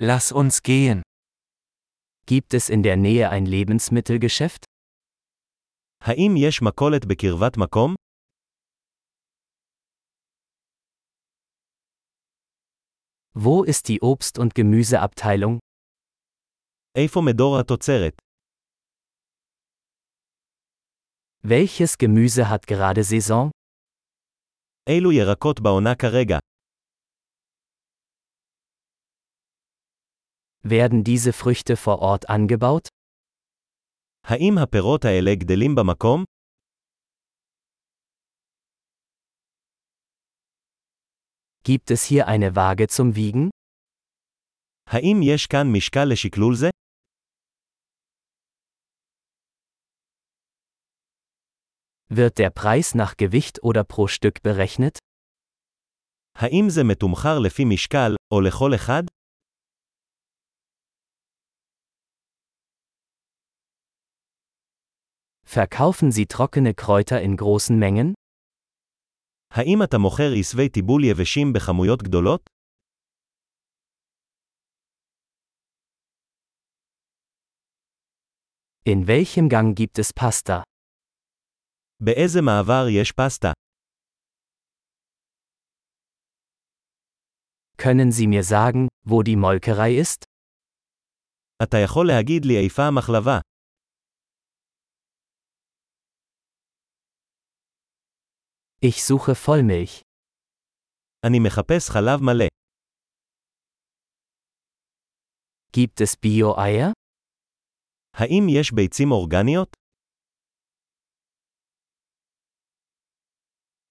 Lass uns gehen. Gibt es in der Nähe ein Lebensmittelgeschäft? האם יש מכולת בקרבת מקום? Wo ist die Obst- und Gemüseabteilung? איפה מדור התוצרת? Welches Gemüse hat gerade Saison? אילו ירקות בעונה כרגע? Werden diese Früchte vor Ort angebaut? האם הפירות האלה גדלים במקום? Gibt es hier eine Waage zum Wiegen? האם יש כאן משקל לשקלול זה? Wird der Preis nach Gewicht oder pro Stück berechnet? האם זה מתומחר לפי משקל, או לכל אחד? Verkaufen Sie trockene Kräuter in großen Mengen? האם אתה מוכר עשבי טיבול יבשים בכמויות גדולות? In welchem Gang gibt es Pasta? באיזה מעבר יש פסטה? Können Sie mir sagen, wo die Molkerei ist? אתה יכול להגיד לי איפה המחלבה? Ich suche Vollmilch. אני מחפש חלב מלא. Gibt es Bio-Eier? האם יש ביצים אורגניות?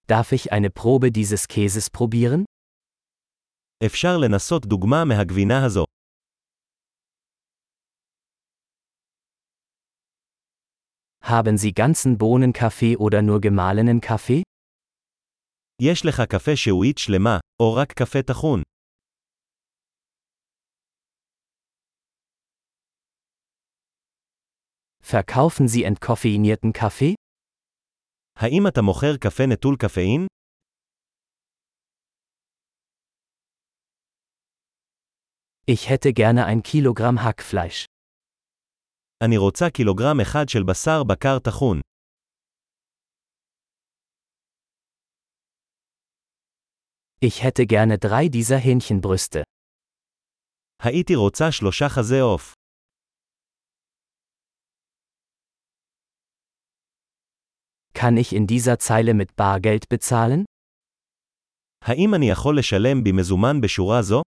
Darf ich eine Probe dieses Käses probieren? אפשר לנסות דוגמה מהגבינה הזו. Haben Sie ganzen Bohnenkaffee oder nur gemahlenen Kaffee? יש לך קפה שהועית שלמה, או רק קפה טחון. Verkaufen Sie entkoffeinierten Kaffee? האם אתה מוכר קפה נטול קפאין? Ich hätte gerne ein Kilogramm Hackfleisch. אני רוצה קילוגרם אחד של בשר בקר טחון. Ich hätte gerne drei dieser Hähnchenbrüste. הייתי רוצה שלושה חזה עוף. Kann ich in dieser Zeile mit Bargeld bezahlen? האם אני יכול לשלם במזומן בשורה זו?